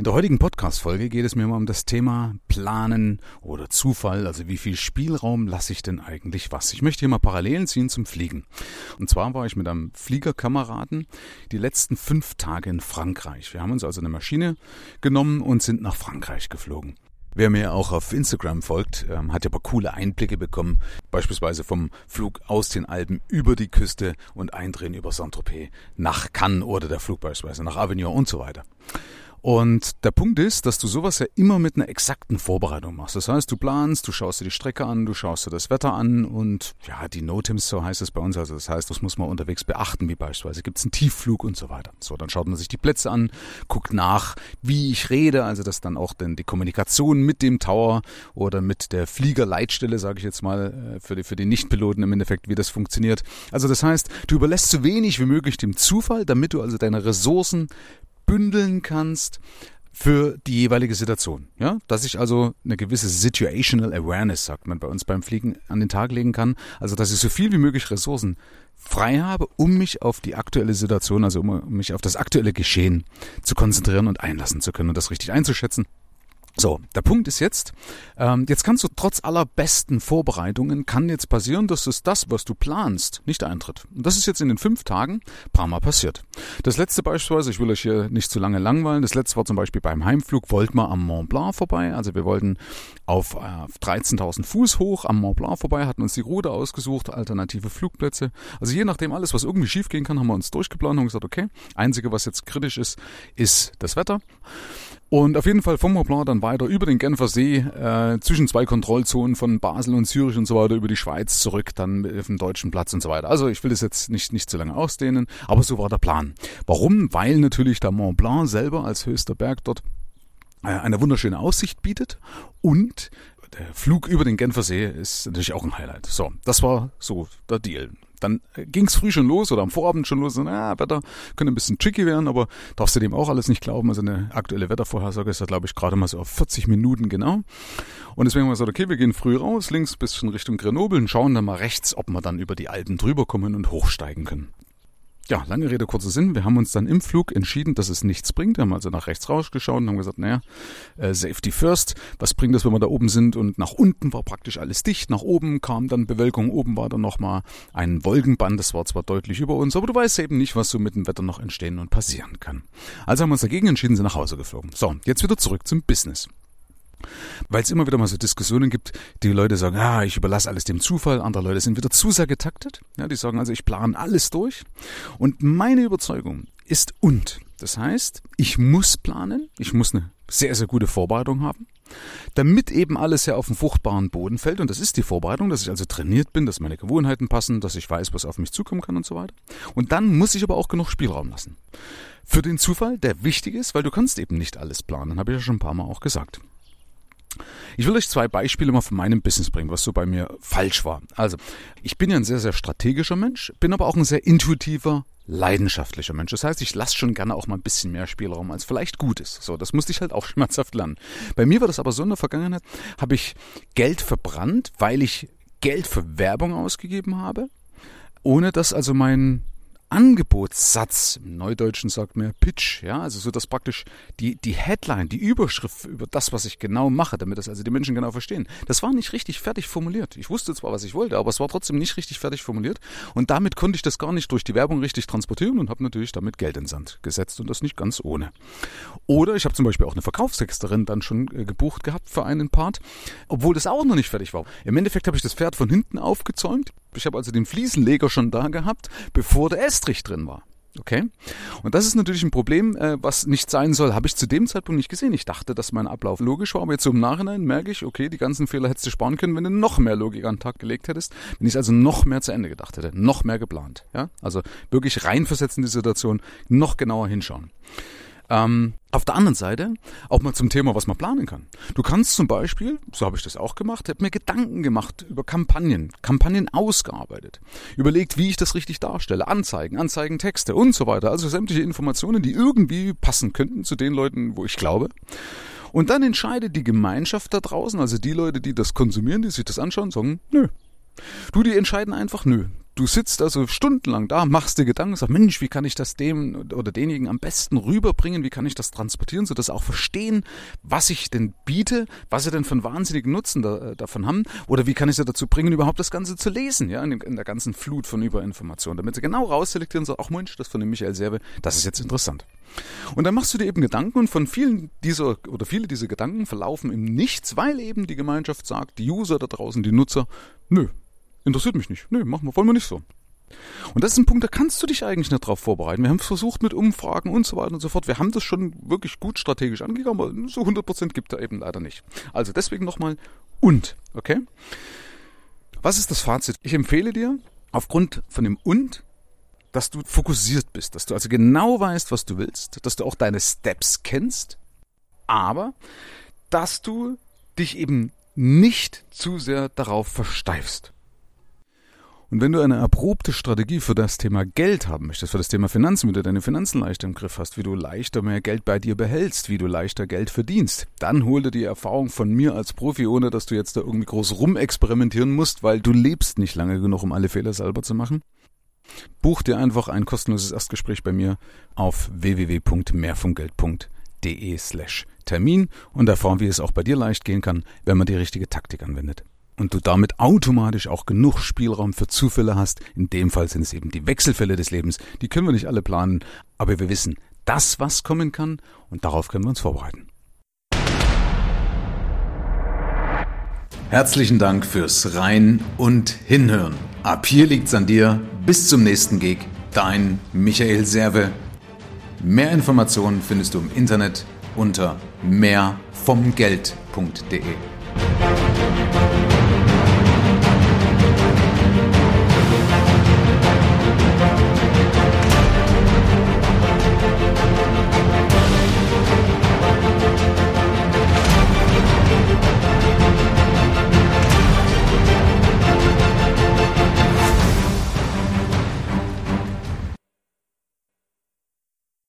In der heutigen Podcast-Folge geht es mir mal um das Thema Planen oder Zufall, also wie viel Spielraum lasse ich denn eigentlich was? Ich möchte hier mal Parallelen ziehen zum Fliegen. Und zwar war ich mit einem Fliegerkameraden die letzten fünf Tage in Frankreich. Wir haben uns also eine Maschine genommen und sind nach Frankreich geflogen. Wer mir auch auf Instagram folgt, ähm, hat ja aber coole Einblicke bekommen, beispielsweise vom Flug aus den Alpen über die Küste und Eindrehen über Saint-Tropez nach Cannes oder der Flug beispielsweise nach Avignon und so weiter. Und der Punkt ist, dass du sowas ja immer mit einer exakten Vorbereitung machst. Das heißt, du planst, du schaust dir die Strecke an, du schaust dir das Wetter an und ja, die Notems, so heißt es bei uns. Also das heißt, das muss man unterwegs beachten, wie beispielsweise gibt es einen Tiefflug und so weiter. So, dann schaut man sich die Plätze an, guckt nach, wie ich rede, also dass dann auch denn die Kommunikation mit dem Tower oder mit der Fliegerleitstelle, sage ich jetzt mal, äh, für die, für die Nichtpiloten im Endeffekt, wie das funktioniert. Also das heißt, du überlässt so wenig wie möglich dem Zufall, damit du also deine Ressourcen bündeln kannst für die jeweilige Situation. Ja, dass ich also eine gewisse Situational Awareness, sagt man bei uns beim Fliegen, an den Tag legen kann. Also, dass ich so viel wie möglich Ressourcen frei habe, um mich auf die aktuelle Situation, also um mich auf das aktuelle Geschehen zu konzentrieren und einlassen zu können und das richtig einzuschätzen so, der Punkt ist jetzt, ähm, jetzt kannst du trotz aller besten Vorbereitungen, kann jetzt passieren, dass es das, was du planst, nicht eintritt. Und das ist jetzt in den fünf Tagen ein paar Mal passiert. Das letzte beispielsweise, ich will euch hier nicht zu lange langweilen, das letzte war zum Beispiel beim Heimflug, wollten wir am Mont Blanc vorbei, also wir wollten auf äh, 13.000 Fuß hoch am Mont Blanc vorbei, hatten uns die Route ausgesucht, alternative Flugplätze. Also je nachdem alles, was irgendwie schiefgehen kann, haben wir uns durchgeplant und gesagt, okay, einzige, was jetzt kritisch ist, ist das Wetter. Und auf jeden Fall vom Mont Blanc dann weiter über den Genfer See, äh, zwischen zwei Kontrollzonen von Basel und Zürich und so weiter, über die Schweiz zurück, dann auf den deutschen Platz und so weiter. Also ich will das jetzt nicht, nicht zu lange ausdehnen, aber so war der Plan. Warum? Weil natürlich der Mont Blanc selber als höchster Berg dort äh, eine wunderschöne Aussicht bietet und der Flug über den Genfer See ist natürlich auch ein Highlight. So, das war so der Deal. Dann ging es früh schon los oder am Vorabend schon los. Na, Wetter könnte ein bisschen tricky werden, aber darfst du dem auch alles nicht glauben. Also eine aktuelle Wettervorhersage ist da, glaube ich, gerade mal so auf 40 Minuten genau. Und deswegen haben wir gesagt, okay, wir gehen früh raus, links bis schon Richtung Grenoble und schauen dann mal rechts, ob wir dann über die Alpen drüber kommen und hochsteigen können. Ja, lange Rede, kurzer Sinn. Wir haben uns dann im Flug entschieden, dass es nichts bringt. Wir haben also nach rechts rausgeschaut und haben gesagt, naja, äh, Safety first. Was bringt das, wenn wir da oben sind? Und nach unten war praktisch alles dicht. Nach oben kam dann Bewölkung. Oben war dann nochmal ein Wolkenband. Das war zwar deutlich über uns, aber du weißt eben nicht, was so mit dem Wetter noch entstehen und passieren kann. Also haben wir uns dagegen entschieden, sind nach Hause geflogen. So, jetzt wieder zurück zum Business. Weil es immer wieder mal so Diskussionen gibt, die Leute sagen, ah, ich überlasse alles dem Zufall, andere Leute sind wieder zu sehr getaktet. Ja, die sagen also, ich plane alles durch. Und meine Überzeugung ist und. Das heißt, ich muss planen, ich muss eine sehr, sehr gute Vorbereitung haben, damit eben alles ja auf den fruchtbaren Boden fällt. Und das ist die Vorbereitung, dass ich also trainiert bin, dass meine Gewohnheiten passen, dass ich weiß, was auf mich zukommen kann und so weiter. Und dann muss ich aber auch genug Spielraum lassen. Für den Zufall, der wichtig ist, weil du kannst eben nicht alles planen, habe ich ja schon ein paar Mal auch gesagt. Ich will euch zwei Beispiele mal von meinem Business bringen, was so bei mir falsch war. Also, ich bin ja ein sehr, sehr strategischer Mensch, bin aber auch ein sehr intuitiver, leidenschaftlicher Mensch. Das heißt, ich lasse schon gerne auch mal ein bisschen mehr Spielraum, als vielleicht gut ist. So, das musste ich halt auch schmerzhaft lernen. Bei mir war das aber so in der Vergangenheit, habe ich Geld verbrannt, weil ich Geld für Werbung ausgegeben habe, ohne dass also mein Angebotssatz, im Neudeutschen sagt man Pitch, ja, also so dass praktisch die, die Headline, die Überschrift über das, was ich genau mache, damit das also die Menschen genau verstehen, das war nicht richtig fertig formuliert. Ich wusste zwar, was ich wollte, aber es war trotzdem nicht richtig fertig formuliert und damit konnte ich das gar nicht durch die Werbung richtig transportieren und habe natürlich damit Geld in Sand gesetzt und das nicht ganz ohne. Oder ich habe zum Beispiel auch eine Verkaufstexterin dann schon äh, gebucht gehabt für einen Part, obwohl das auch noch nicht fertig war. Im Endeffekt habe ich das Pferd von hinten aufgezäumt, ich habe also den Fliesenleger schon da gehabt, bevor der Estrich drin war. Okay? Und das ist natürlich ein Problem, äh, was nicht sein soll, habe ich zu dem Zeitpunkt nicht gesehen. Ich dachte, dass mein Ablauf logisch war, aber jetzt so im Nachhinein merke ich, okay, die ganzen Fehler hättest du sparen können, wenn du noch mehr Logik an den Tag gelegt hättest, wenn ich es also noch mehr zu Ende gedacht hätte, noch mehr geplant. Ja? Also wirklich reinversetzen in die Situation, noch genauer hinschauen. Ähm, auf der anderen Seite auch mal zum Thema, was man planen kann. Du kannst zum Beispiel, so habe ich das auch gemacht, habe mir Gedanken gemacht über Kampagnen, Kampagnen ausgearbeitet, überlegt, wie ich das richtig darstelle, Anzeigen, Anzeigentexte und so weiter. Also sämtliche Informationen, die irgendwie passen könnten zu den Leuten, wo ich glaube. Und dann entscheidet die Gemeinschaft da draußen, also die Leute, die das konsumieren, die sich das anschauen, sagen, nö. Du, die entscheiden einfach, nö, Du sitzt also stundenlang da, machst dir Gedanken, sagst, Mensch, wie kann ich das dem oder denjenigen am besten rüberbringen? Wie kann ich das transportieren, sodass sie auch verstehen, was ich denn biete, was sie denn von wahnsinnigen Nutzen da, äh, davon haben? Oder wie kann ich sie dazu bringen, überhaupt das Ganze zu lesen, ja, in, in der ganzen Flut von Überinformationen, damit sie genau rausselektieren und sagen, ach Mensch, das von dem Michael Serve, das ist jetzt interessant. Und dann machst du dir eben Gedanken und von vielen dieser oder viele dieser Gedanken verlaufen im Nichts, weil eben die Gemeinschaft sagt, die User da draußen, die Nutzer, nö, Interessiert mich nicht. Nee, machen wir, wollen wir nicht so. Und das ist ein Punkt, da kannst du dich eigentlich nicht drauf vorbereiten. Wir haben es versucht mit Umfragen und so weiter und so fort. Wir haben das schon wirklich gut strategisch angegangen, aber so 100% gibt er eben leider nicht. Also deswegen nochmal und, okay? Was ist das Fazit? Ich empfehle dir, aufgrund von dem und, dass du fokussiert bist, dass du also genau weißt, was du willst, dass du auch deine Steps kennst, aber dass du dich eben nicht zu sehr darauf versteifst. Und wenn du eine erprobte Strategie für das Thema Geld haben möchtest, für das Thema Finanzen, wie du deine Finanzen leichter im Griff hast, wie du leichter mehr Geld bei dir behältst, wie du leichter Geld verdienst, dann hol dir die Erfahrung von mir als Profi, ohne dass du jetzt da irgendwie groß rumexperimentieren musst, weil du lebst nicht lange genug, um alle Fehler selber zu machen. Buch dir einfach ein kostenloses Erstgespräch bei mir auf www.mehrvomgeld.de slash Termin und erfahren, wie es auch bei dir leicht gehen kann, wenn man die richtige Taktik anwendet und du damit automatisch auch genug Spielraum für Zufälle hast. In dem Fall sind es eben die Wechselfälle des Lebens. Die können wir nicht alle planen, aber wir wissen, das, was kommen kann, und darauf können wir uns vorbereiten. Herzlichen Dank fürs Rein und Hinhören. Ab hier liegt's an dir. Bis zum nächsten Gig. Dein Michael Serve. Mehr Informationen findest du im Internet unter mehrvomgeld.de.